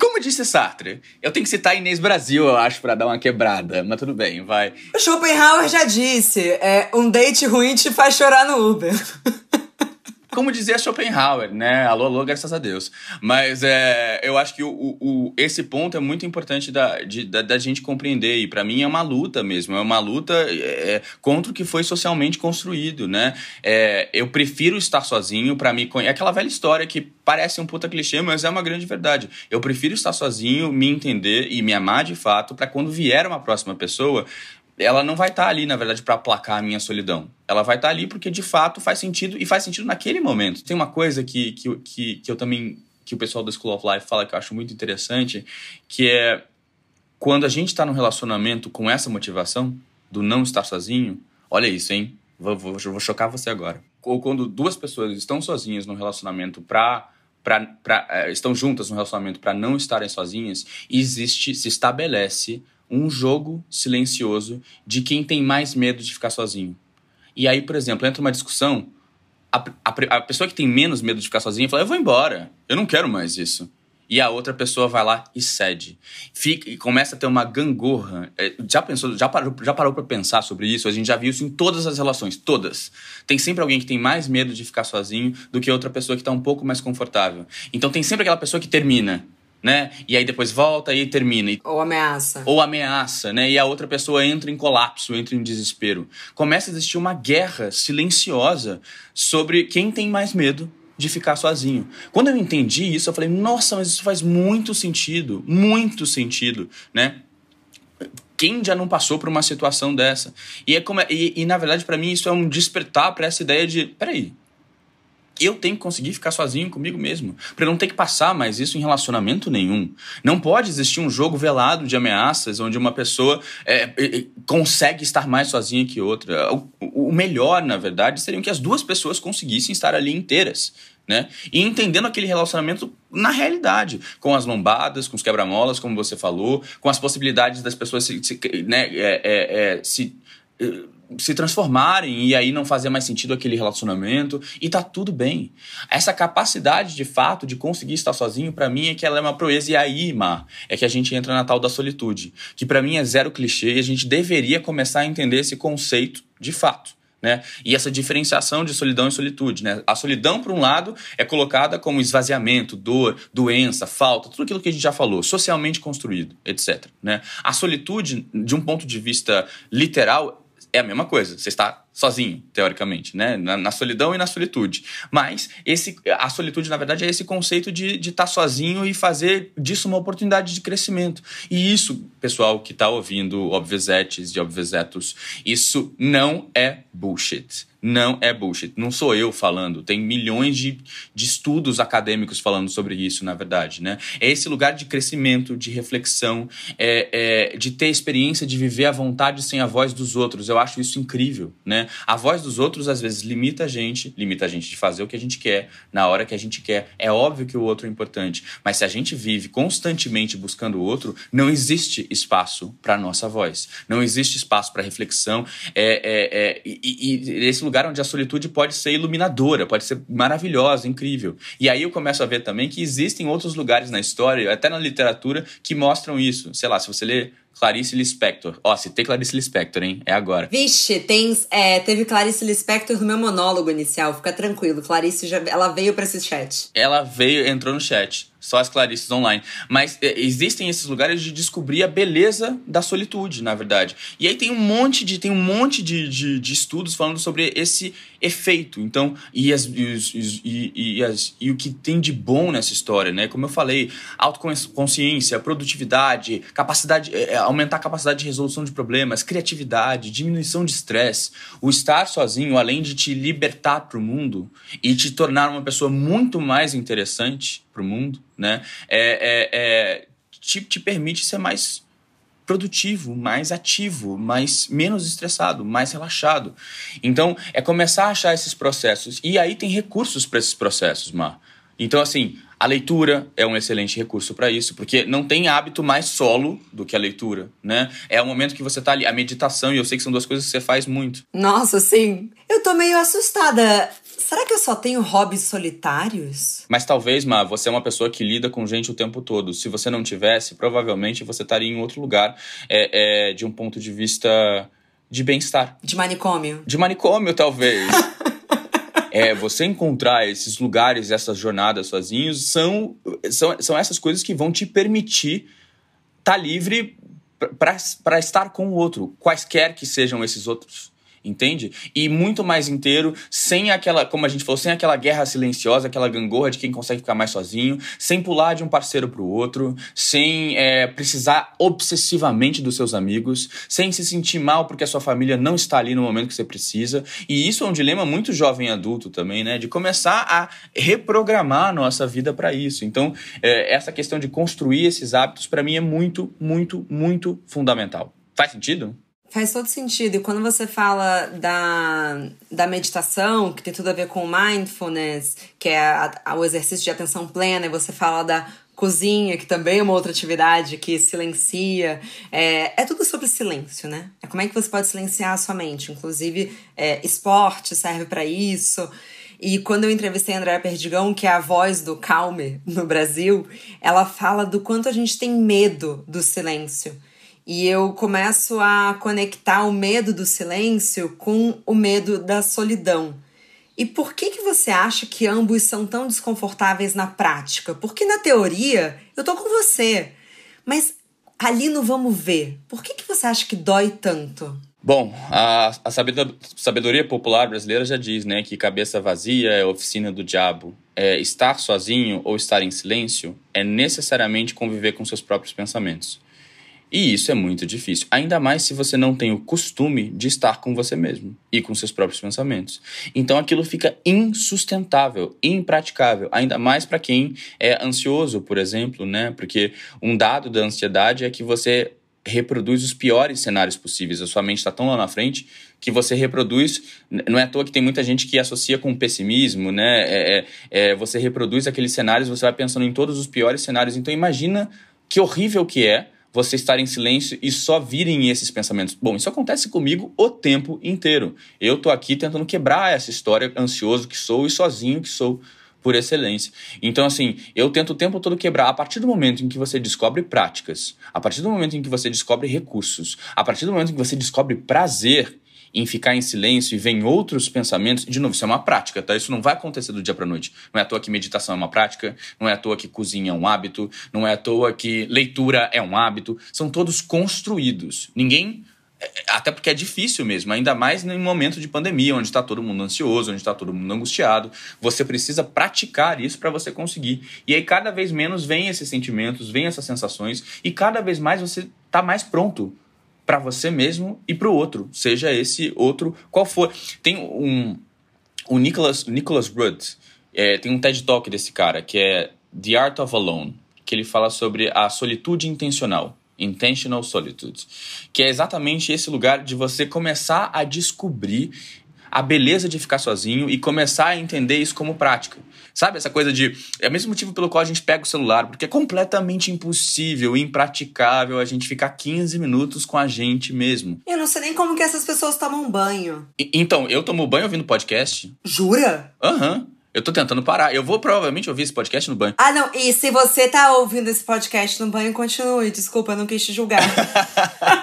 Como disse Sartre. Eu tenho que citar Inês Brasil, eu acho, para dar uma quebrada. Mas tudo bem, vai. O Schopenhauer já disse, é, um date ruim te faz chorar no Uber. (laughs) como dizia Schopenhauer, né? Alô, alô, graças a Deus. Mas é, eu acho que o, o, esse ponto é muito importante da, de, da, da gente compreender. E para mim é uma luta mesmo. É uma luta é, contra o que foi socialmente construído, né? É, eu prefiro estar sozinho para me conhecer. É aquela velha história que parece um puta clichê, mas é uma grande verdade. Eu prefiro estar sozinho, me entender e me amar de fato, para quando vier uma próxima pessoa, ela não vai estar tá ali, na verdade, para aplacar a minha solidão. Ela vai estar tá ali porque de fato faz sentido e faz sentido naquele momento. Tem uma coisa que, que, que, que eu também que o pessoal da School of Life fala que eu acho muito interessante, que é quando a gente está num relacionamento com essa motivação do não estar sozinho, olha isso, hein? Vou, vou, vou chocar você agora. Ou quando duas pessoas estão sozinhas num relacionamento para Pra, pra, é, estão juntas no relacionamento para não estarem sozinhas, existe, se estabelece um jogo silencioso de quem tem mais medo de ficar sozinho. E aí, por exemplo, entra uma discussão, a, a, a pessoa que tem menos medo de ficar sozinha fala: Eu vou embora, eu não quero mais isso. E a outra pessoa vai lá e cede. Fica, e começa a ter uma gangorra. É, já pensou, já parou, já parou para pensar sobre isso? A gente já viu isso em todas as relações, todas. Tem sempre alguém que tem mais medo de ficar sozinho do que outra pessoa que está um pouco mais confortável. Então tem sempre aquela pessoa que termina né? E aí depois volta e termina. Ou ameaça. Ou ameaça, né? E a outra pessoa entra em colapso, entra em desespero. Começa a existir uma guerra silenciosa sobre quem tem mais medo de ficar sozinho. Quando eu entendi isso, eu falei, nossa, mas isso faz muito sentido, muito sentido, né? Quem já não passou por uma situação dessa? E, é como é, e, e na verdade, para mim, isso é um despertar para essa ideia de: peraí, eu tenho que conseguir ficar sozinho comigo mesmo, para não ter que passar mais isso em relacionamento nenhum. Não pode existir um jogo velado de ameaças onde uma pessoa é, é, consegue estar mais sozinha que outra. O, o, melhor, na verdade, seria que as duas pessoas conseguissem estar ali inteiras. Né? E entendendo aquele relacionamento na realidade, com as lombadas, com os quebra-molas, como você falou, com as possibilidades das pessoas se, se, né, é, é, é se se transformarem e aí não fazer mais sentido aquele relacionamento e tá tudo bem. Essa capacidade de fato de conseguir estar sozinho para mim é que ela é uma proeza e aí, Mar, é que a gente entra na tal da solitude, que para mim é zero clichê e a gente deveria começar a entender esse conceito de fato. Né? E essa diferenciação de solidão e solitude. Né? A solidão, por um lado, é colocada como esvaziamento, dor, doença, falta, tudo aquilo que a gente já falou, socialmente construído, etc. Né? A solitude, de um ponto de vista literal, é a mesma coisa. Você está sozinho, teoricamente, né? Na, na, solidão e na solitude. Mas esse, a solitude, na verdade, é esse conceito de estar de tá sozinho e fazer disso uma oportunidade de crescimento. E isso, pessoal que está ouvindo Obvesetes e Obvesetos, isso não é bullshit não é bullshit. Não sou eu falando, tem milhões de, de estudos acadêmicos falando sobre isso, na verdade. Né? É esse lugar de crescimento, de reflexão, é, é, de ter experiência de viver à vontade sem a voz dos outros. Eu acho isso incrível. Né? A voz dos outros, às vezes, limita a gente, limita a gente de fazer o que a gente quer, na hora que a gente quer. É óbvio que o outro é importante, mas se a gente vive constantemente buscando o outro, não existe espaço para nossa voz, não existe espaço para reflexão. É, é, é, e, e esse lugar onde a solitude pode ser iluminadora, pode ser maravilhosa, incrível. E aí eu começo a ver também que existem outros lugares na história, até na literatura, que mostram isso. Sei lá, se você ler Clarice Lispector. Ó, citei Clarice Lispector, hein? É agora. Vixe, tem, é, teve Clarice Lispector no meu monólogo inicial. Fica tranquilo. Clarice já, ela veio para esse chat. Ela veio, entrou no chat. Só as Clarices online. Mas é, existem esses lugares de descobrir a beleza da solitude, na verdade. E aí tem um monte de, tem um monte de, de, de estudos falando sobre esse efeito. Então, e, as, e, e, e, as, e o que tem de bom nessa história, né? Como eu falei, autoconsciência, produtividade, capacidade, é, aumentar a capacidade de resolução de problemas, criatividade, diminuição de estresse. O estar sozinho, além de te libertar para o mundo e te tornar uma pessoa muito mais interessante para o mundo, né? É, é, é, te, te permite ser mais produtivo, mais ativo, mais menos estressado, mais relaxado. Então, é começar a achar esses processos. E aí tem recursos para esses processos, Mar. Então, assim, a leitura é um excelente recurso para isso, porque não tem hábito mais solo do que a leitura, né? É o momento que você tá ali, a meditação, e eu sei que são duas coisas que você faz muito. Nossa, sim. Eu tô meio assustada. Será que eu só tenho hobbies solitários? Mas talvez, Ma, você é uma pessoa que lida com gente o tempo todo. Se você não tivesse, provavelmente você estaria em outro lugar é, é de um ponto de vista de bem-estar. De manicômio. De manicômio, talvez. (laughs) é, você encontrar esses lugares, essas jornadas sozinhos, são, são, são essas coisas que vão te permitir estar tá livre para estar com o outro, quaisquer que sejam esses outros entende? E muito mais inteiro, sem aquela, como a gente falou, sem aquela guerra silenciosa, aquela gangorra de quem consegue ficar mais sozinho, sem pular de um parceiro para o outro, sem é, precisar obsessivamente dos seus amigos, sem se sentir mal porque a sua família não está ali no momento que você precisa. E isso é um dilema muito jovem adulto também, né? De começar a reprogramar a nossa vida para isso. Então, é, essa questão de construir esses hábitos, para mim, é muito, muito, muito fundamental. Faz sentido? Faz todo sentido. E quando você fala da, da meditação, que tem tudo a ver com mindfulness, que é a, a, o exercício de atenção plena, e você fala da cozinha, que também é uma outra atividade que silencia. É, é tudo sobre silêncio, né? É como é que você pode silenciar a sua mente. Inclusive, é, esporte serve para isso. E quando eu entrevistei a Andréa Perdigão, que é a voz do Calmer no Brasil, ela fala do quanto a gente tem medo do silêncio. E eu começo a conectar o medo do silêncio com o medo da solidão. E por que que você acha que ambos são tão desconfortáveis na prática? Porque na teoria eu tô com você, mas ali no vamos ver, por que que você acha que dói tanto? Bom, a, a sabedoria popular brasileira já diz, né, que cabeça vazia é oficina do diabo. É, estar sozinho ou estar em silêncio é necessariamente conviver com seus próprios pensamentos. E isso é muito difícil, ainda mais se você não tem o costume de estar com você mesmo e com seus próprios pensamentos. Então aquilo fica insustentável, impraticável, ainda mais para quem é ansioso, por exemplo, né? Porque um dado da ansiedade é que você reproduz os piores cenários possíveis. A sua mente está tão lá na frente que você reproduz. Não é à toa que tem muita gente que associa com pessimismo, né? É, é, é, você reproduz aqueles cenários, você vai pensando em todos os piores cenários. Então imagina que horrível que é você estar em silêncio e só virem esses pensamentos. Bom, isso acontece comigo o tempo inteiro. Eu tô aqui tentando quebrar essa história ansioso que sou e sozinho que sou por excelência. Então, assim, eu tento o tempo todo quebrar. A partir do momento em que você descobre práticas, a partir do momento em que você descobre recursos, a partir do momento em que você descobre prazer em ficar em silêncio e vem outros pensamentos, de novo, isso é uma prática, tá? Isso não vai acontecer do dia para noite. Não é à toa que meditação é uma prática, não é à toa que cozinha é um hábito, não é à toa que leitura é um hábito. São todos construídos. Ninguém É, até porque é difícil mesmo, ainda mais em momento de pandemia, onde está todo mundo ansioso, onde está todo mundo angustiado. Você precisa praticar isso para você conseguir. E aí, cada vez menos vem esses sentimentos, vem essas sensações, e cada vez mais você está mais pronto para você mesmo e para o outro, seja esse outro qual for. Tem um. O Nicholas, Nicholas Rudd, é, tem um TED Talk desse cara, que é The Art of Alone, que ele fala sobre a solitude intencional. Intentional Solitude, que é exatamente esse lugar de você começar a descobrir a beleza de ficar sozinho e começar a entender isso como prática. Sabe essa coisa de. É o mesmo motivo pelo qual a gente pega o celular, porque é completamente impossível, impraticável a gente ficar 15 minutos com a gente mesmo. Eu não sei nem como que essas pessoas tomam banho. E, então, eu tomo banho ouvindo podcast. Jura? Aham. Uhum. Eu tô tentando parar. Eu vou provavelmente ouvir esse podcast no banho. Ah, não. E se você tá ouvindo esse podcast no banho, continue. Desculpa, eu não quis te julgar.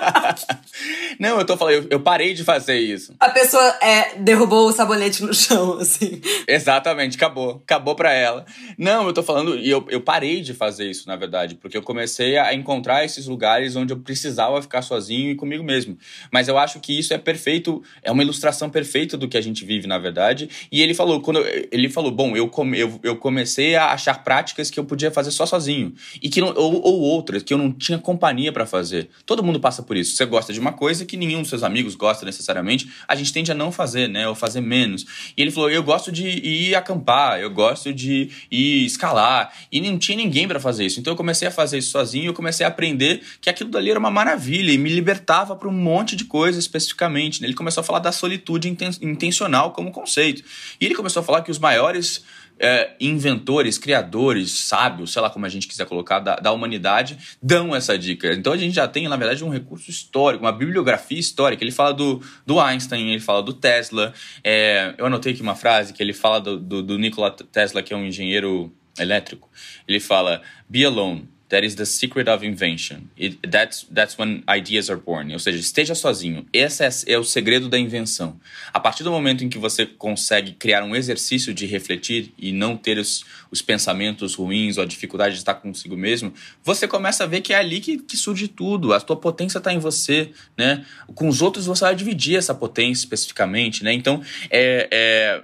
(laughs) não, eu tô falando, eu, eu, parei de fazer isso. A pessoa é, derrubou o sabonete no chão, (laughs) assim. Exatamente, acabou. Acabou pra ela. Não, eu tô falando, e eu, eu parei de fazer isso, na verdade, porque eu comecei a encontrar esses lugares onde eu precisava ficar sozinho e comigo mesmo. Mas eu acho que isso é perfeito, é uma ilustração perfeita do que a gente vive, na verdade. E ele falou, quando ele falou falou: bom, eu, come, eu, eu comecei a achar práticas que eu podia fazer só sozinho. E que não, ou, ou outras que eu não tinha companhia para fazer. Todo mundo passa por isso. Você gosta de uma coisa que nenhum dos seus amigos gosta necessariamente, a gente tende a não fazer, né? Ou fazer menos. E ele falou: eu gosto de ir acampar, eu gosto de ir escalar. E não tinha ninguém para fazer isso. Então eu comecei a fazer isso sozinho eu comecei a aprender que aquilo dali era uma maravilha e me libertava para um monte de coisas especificamente. Né? Ele começou a falar da solitude intencional como conceito. E ele começou a falar que os maiores maiores é, inventores, criadores, sábios, sei lá como a gente quiser colocar, da, da, humanidade, dão essa dica. Então a gente já tem, na verdade, um recurso histórico, uma bibliografia histórica. Ele fala do, do Einstein, ele fala do Tesla. É, eu anotei aqui uma frase que ele fala do, do, do Nikola Tesla, que é um engenheiro elétrico. Ele fala: Be alone. That is the secret of invention. It, that's, that's when ideas are born. Ou seja, esteja sozinho. Esse é, é, o segredo da invenção. A partir do momento em que você consegue criar um exercício de refletir e não ter os, os pensamentos ruins ou a dificuldade de estar consigo mesmo, você começa a ver que é ali que, que surge tudo. A tua potência está em você. Né? Com os outros você vai dividir essa potência especificamente. Né? Então, é, é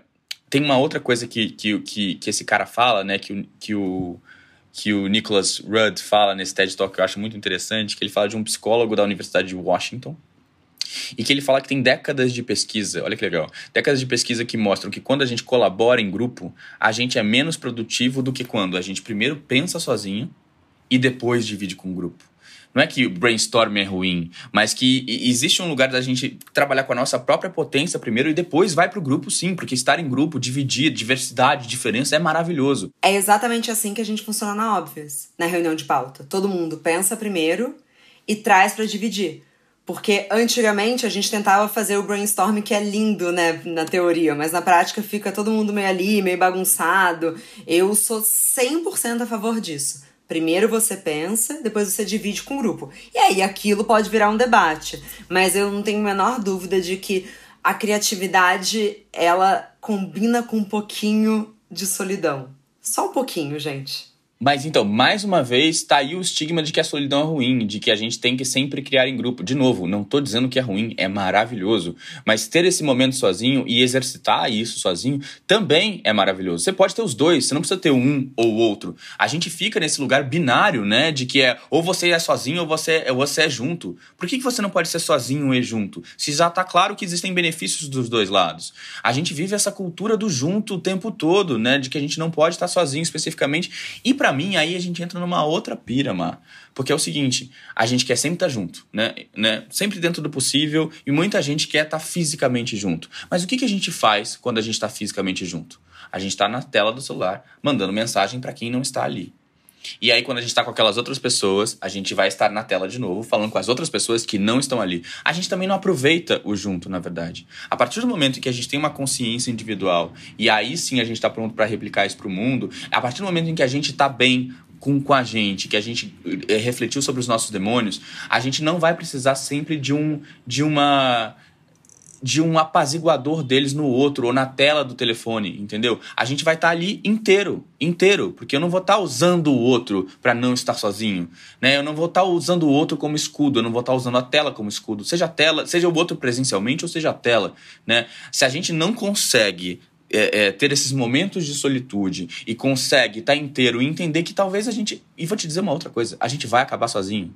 tem uma outra coisa que, que, que, que esse cara fala, né? Que, que o que o Nicholas Rudd fala nesse TED Talk que eu acho muito interessante, que ele fala de um psicólogo da Universidade de Washington, e que ele fala que tem décadas de pesquisa, olha que legal, décadas de pesquisa que mostram que quando a gente colabora em grupo, a gente é menos produtivo do que quando a gente primeiro pensa sozinho e depois divide com o grupo. Não é que o brainstorm é ruim, mas que existe um lugar da gente trabalhar com a nossa própria potência primeiro e depois vai pro grupo sim, porque estar em grupo, dividir, diversidade, diferença é maravilhoso. É exatamente assim que a gente funciona na Óbvias, na reunião de pauta. Todo mundo pensa primeiro e traz para dividir. Porque antigamente a gente tentava fazer o brainstorm que é lindo, né, na teoria, mas na prática fica todo mundo meio ali, meio bagunçado. Eu sou 100% a favor disso. Primeiro você pensa, depois você divide com o grupo. E aí aquilo pode virar um debate. Mas eu não tenho a menor dúvida de que a criatividade ela combina com um pouquinho de solidão. Só um pouquinho, gente. Mas então, mais uma vez, tá aí o estigma de que a solidão é ruim, de que a gente tem que sempre criar em grupo. De novo, não tô dizendo que é ruim, é maravilhoso. Mas ter esse momento sozinho e exercitar isso sozinho também é maravilhoso. Você pode ter os dois, você não precisa ter um ou outro. A gente fica nesse lugar binário, né? De que é ou você é sozinho ou você, ou você é junto. Por que, que você não pode ser sozinho e junto? Se já tá claro que existem benefícios dos dois lados. A gente vive essa cultura do junto o tempo todo, né? De que a gente não pode estar sozinho especificamente. E para para mim, aí a gente entra numa outra pira, Mar. Porque é o seguinte, a gente quer sempre estar tá junto, né? né? Sempre dentro do possível, e muita gente quer estar tá fisicamente junto. Mas o que, que a gente faz quando a gente está fisicamente junto? A gente está na tela do celular, mandando mensagem para quem não está ali. E aí, quando a gente está com aquelas outras pessoas, a gente vai estar na tela de novo, falando com as outras pessoas que não estão ali. A gente também não aproveita o junto, na verdade. A partir do momento em que a gente tem uma consciência individual, e aí sim a gente está pronto para replicar isso para o mundo, a partir do momento em que a gente está bem com, com a gente, que a gente é, refletiu sobre os nossos demônios, a gente não vai precisar sempre de um de uma de um apaziguador deles no outro ou na tela do telefone, entendeu? A gente vai estar tá ali inteiro, inteiro, porque eu não vou estar tá usando o outro para não estar sozinho, né? Eu não vou estar tá usando o outro como escudo, eu não vou estar tá usando a tela como escudo, seja a tela, seja o outro presencialmente ou seja a tela, né? Se a gente não consegue é, é, ter esses momentos de solitude e consegue estar tá inteiro e entender que talvez a gente. E vou te dizer uma outra coisa: a gente vai acabar sozinho.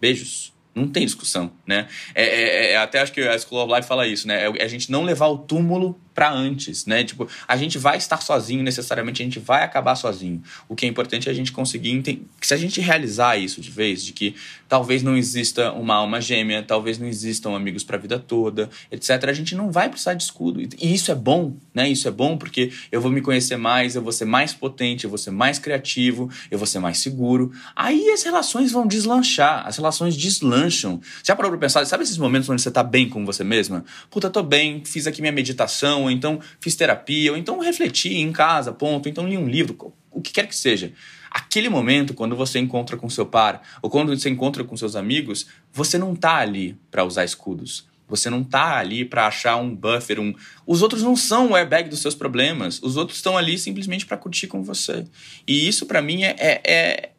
Beijos. Não tem discussão, né? É, é, é, até acho que a School of Life fala isso, né? É a gente não levar o túmulo para antes, né? Tipo, a gente vai estar sozinho necessariamente, a gente vai acabar sozinho. O que é importante é a gente conseguir entender. Se a gente realizar isso de vez, de que talvez não exista uma alma gêmea, talvez não existam amigos para a vida toda, etc., a gente não vai precisar de escudo. E isso é bom, né? Isso é bom porque eu vou me conhecer mais, eu vou ser mais potente, eu vou ser mais criativo, eu vou ser mais seguro. Aí as relações vão deslanchar, as relações deslancham. Já parou pra pensar, sabe esses momentos onde você tá bem com você mesma? Puta, tô bem, fiz aqui minha meditação ou então fiz terapia, ou então refleti em casa, ponto, então li um livro, o que quer que seja. Aquele momento, quando você encontra com seu par, ou quando você encontra com seus amigos, você não tá ali para usar escudos. Você não tá ali para achar um buffer, um. Os outros não são o airbag dos seus problemas. Os outros estão ali simplesmente para curtir com você. E isso para mim é, é, é,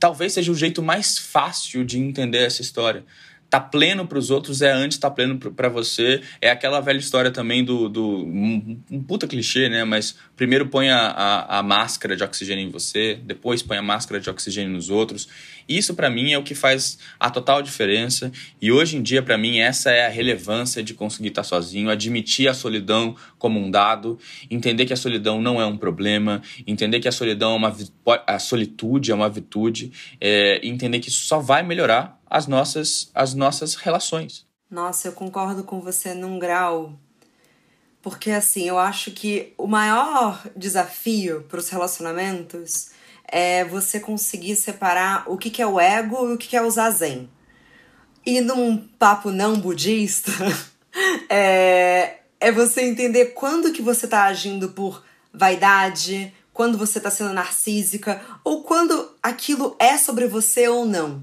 talvez seja o jeito mais fácil de entender essa história tá pleno para os outros é antes tá pleno para você. É aquela velha história também do. do um, puta clichê, né? Mas primeiro põe a, a, a, máscara de oxigênio em você, depois põe a máscara de oxigênio nos outros. Isso para mim é o que faz a total diferença. E hoje em dia, para mim, essa é a relevância de conseguir estar tá sozinho, admitir a solidão como um dado, entender que a solidão não é um problema, entender que a solidão é uma a solitude é uma virtude, é, entender que isso só vai melhorar as nossas, as nossas relações. Nossa, eu concordo com você num grau. Porque, assim, eu acho que o maior desafio para os relacionamentos é você conseguir separar o que, que é o ego e o que, que é o zazen. E num papo não budista, (laughs) é, é você entender quando que você está agindo por vaidade, quando você está sendo narcísica, ou quando aquilo é sobre você ou não.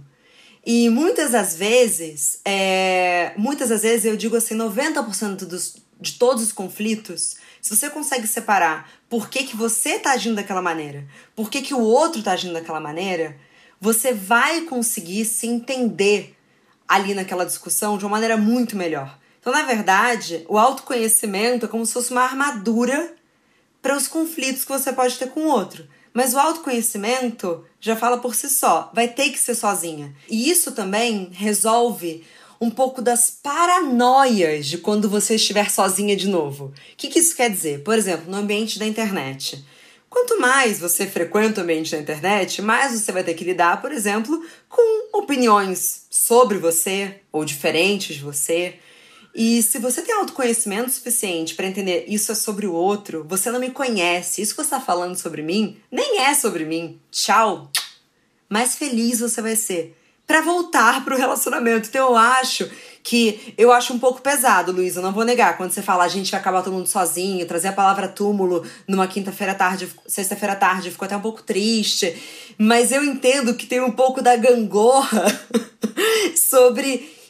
E muitas das vezes, é, muitas das vezes eu digo assim, 90% dos, de todos os conflitos, se você consegue separar por que, que você está agindo daquela maneira, por que, que o outro está agindo daquela maneira, você vai conseguir se entender ali naquela discussão de uma maneira muito melhor. Então, na verdade, o autoconhecimento é como se fosse uma armadura para os conflitos que você pode ter com o outro. Mas o autoconhecimento já fala por si só, vai ter que ser sozinha. E isso também resolve um pouco das paranoias de quando você estiver sozinha de novo. O que, que isso quer dizer? Por exemplo, no ambiente da internet. Quanto mais você frequenta o ambiente da internet, mais você vai ter que lidar, por exemplo, com opiniões sobre você ou diferentes de você. E se você tem autoconhecimento suficiente para entender isso é sobre o outro, você não me conhece, isso que você está falando sobre mim nem é sobre mim. Tchau. Mais feliz você vai ser para voltar pro relacionamento. Então eu acho que eu acho um pouco pesado, Luísa, não vou negar. Quando você fala a gente vai acabar todo mundo sozinho, trazer a palavra túmulo numa quinta-feira tarde, sexta-feira tarde, ficou até um pouco triste. Mas eu entendo que tem um pouco da gangorra (laughs) sobre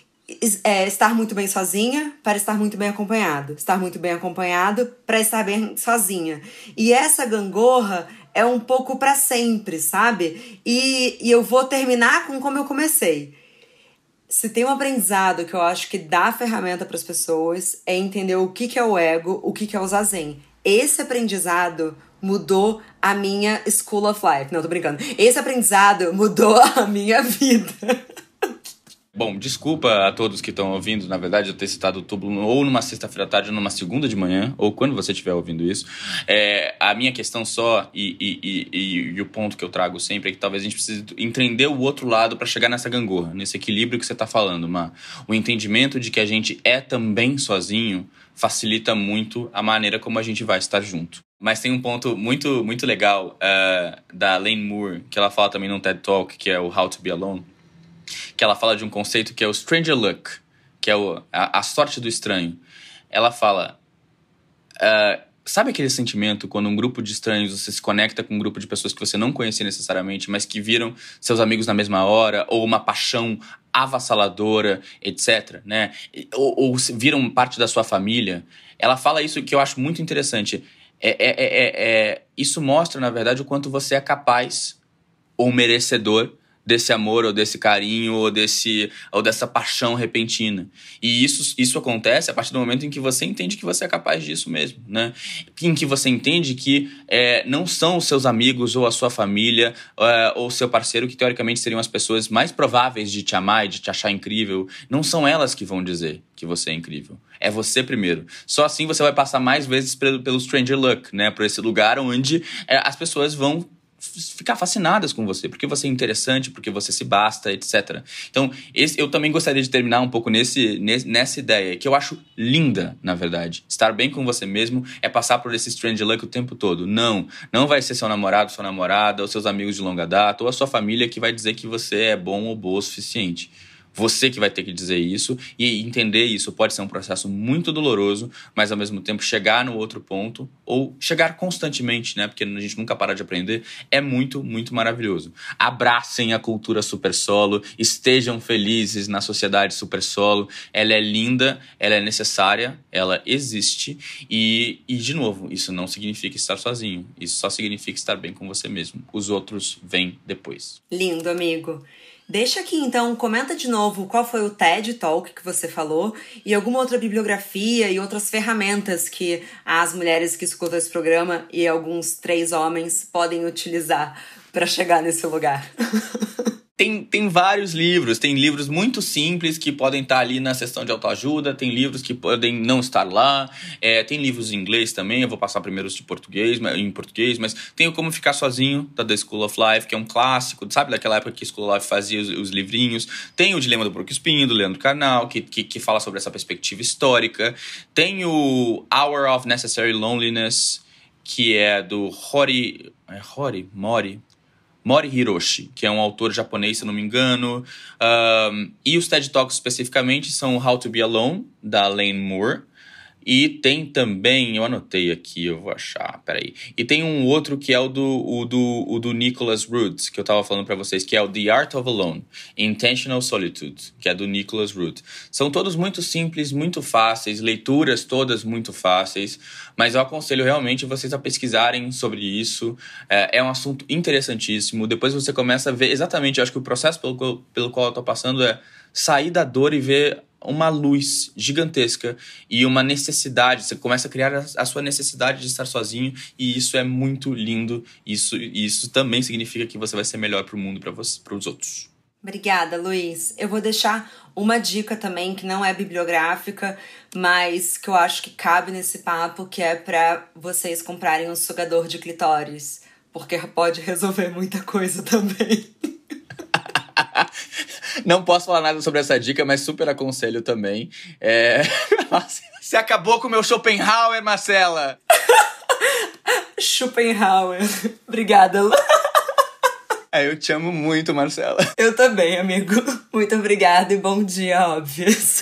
é, estar muito bem sozinha para estar muito bem acompanhado. Estar muito bem acompanhado para estar bem sozinha. E essa gangorra é um pouco para sempre, sabe? E, e eu vou terminar com como eu comecei. Se tem um aprendizado que eu acho que dá ferramenta para as pessoas é entender o que, que é o ego, o que, que é o zazen. Esse aprendizado mudou a minha school of life. Não, tô brincando. Esse aprendizado mudou a minha (laughs) vida. Bom, desculpa a todos que estão ouvindo, na verdade, eu ter citado o túmulo ou numa sexta-feira à tarde ou numa segunda de manhã, ou quando você estiver ouvindo isso. É, a minha questão só, e, e, e, e, o ponto que eu trago sempre, é que talvez a gente precise entender o outro lado para chegar nessa gangorra, nesse equilíbrio que você está falando, Ma. O entendimento de que a gente é também sozinho facilita muito a maneira como a gente vai estar junto. Mas tem um ponto muito, muito legal uh, da Lane Moore, que ela fala também no TED Talk, que é o How to Be Alone que ela fala de um conceito que é o stranger luck, que é o, a, a sorte do estranho. Ela fala. Uh, sabe aquele sentimento quando um grupo de estranhos você se conecta com um grupo de pessoas que você não conhecia necessariamente, mas que viram seus amigos na mesma hora, ou uma paixão avassaladora, etc., né? Ou, ou viram parte da sua família. Ela fala isso que eu acho muito interessante. É, é, é, é, isso mostra, na verdade, o quanto você é capaz ou merecedor desse amor ou desse carinho ou desse ou dessa paixão repentina. E isso isso acontece a partir do momento em que você entende que você é capaz disso mesmo, né? Em que você entende que é, não são os seus amigos ou a sua família é, ou seu parceiro que teoricamente seriam as pessoas mais prováveis de te amar e de te achar incrível, não são elas que vão dizer que você é incrível. É você primeiro. Só assim você vai passar mais vezes pelo, pelo stranger luck, né? Por esse lugar onde é, as pessoas vão ficar fascinadas com você, porque você é interessante, porque você se basta, etc. Então, esse, eu também gostaria de terminar um pouco nesse, nesse, nessa ideia, que eu acho linda, na verdade. Estar bem com você mesmo é passar por esse strange luck o tempo todo. Não, não vai ser seu namorado, sua namorada, ou seus amigos de longa data, ou a sua família que vai dizer que você é bom ou boa o suficiente. Você que vai ter que dizer isso e entender isso pode ser um processo muito doloroso, mas ao mesmo tempo chegar no outro ponto ou chegar constantemente, né? Porque a gente nunca para de aprender, é muito, muito maravilhoso. Abracem a cultura super solo, estejam felizes na sociedade super solo. Ela é linda, ela é necessária, ela existe e, e de novo, isso não significa estar sozinho. Isso só significa estar bem com você mesmo. Os outros vêm depois. Lindo, amigo. Deixa aqui então, comenta de novo qual foi o TED Talk que você falou e alguma outra bibliografia e outras ferramentas que as mulheres que escutam esse programa e alguns três homens podem utilizar para chegar nesse lugar. (laughs) Tem, tem vários livros, tem livros muito simples que podem estar ali na seção de autoajuda, tem livros que podem não estar lá, é, tem livros em inglês também, eu vou passar primeiro os de português, em português, mas tem o Como Ficar Sozinho, da The School of Life, que é um clássico, sabe daquela época que a School of Life fazia os, os livrinhos, tem o Dilema do Brook Spin, do Leandro Carnal, que, que, que fala sobre essa perspectiva histórica, tem o Hour of Necessary Loneliness, que é do Hori, é Hori, Mori, Mori Hiroshi, que é um autor japonês, se não me engano. Um, e os TED Talks especificamente são How to Be Alone, da Lane Moore. E tem também, eu anotei aqui, eu vou achar, peraí. E tem um outro que é o do, o do, o do Nicholas Root, que eu tava falando para vocês, que é o The Art of Alone, Intentional Solitude, que é do Nicholas Root. São todos muito simples, muito fáceis, leituras todas muito fáceis, mas eu aconselho realmente vocês a pesquisarem sobre isso. É, é um assunto interessantíssimo. Depois você começa a ver exatamente, eu acho que o processo pelo, pelo qual eu tô passando é sair da dor e ver uma luz gigantesca e uma necessidade. Você começa a criar a sua necessidade de estar sozinho e isso é muito lindo. Isso, isso também significa que você vai ser melhor para o mundo, para os outros. Obrigada, Luiz. Eu vou deixar uma dica também que não é bibliográfica, mas que eu acho que cabe nesse papo, que é para vocês comprarem um sugador de clitóris, porque pode resolver muita coisa também. (laughs) Não posso falar nada sobre essa dica, mas super aconselho também. É... (laughs) Você acabou com o meu Schopenhauer, Marcela! (laughs) Schopenhauer. Obrigada, É, eu te amo muito, Marcela. Eu também, amigo. Muito obrigada e bom dia, óbvios.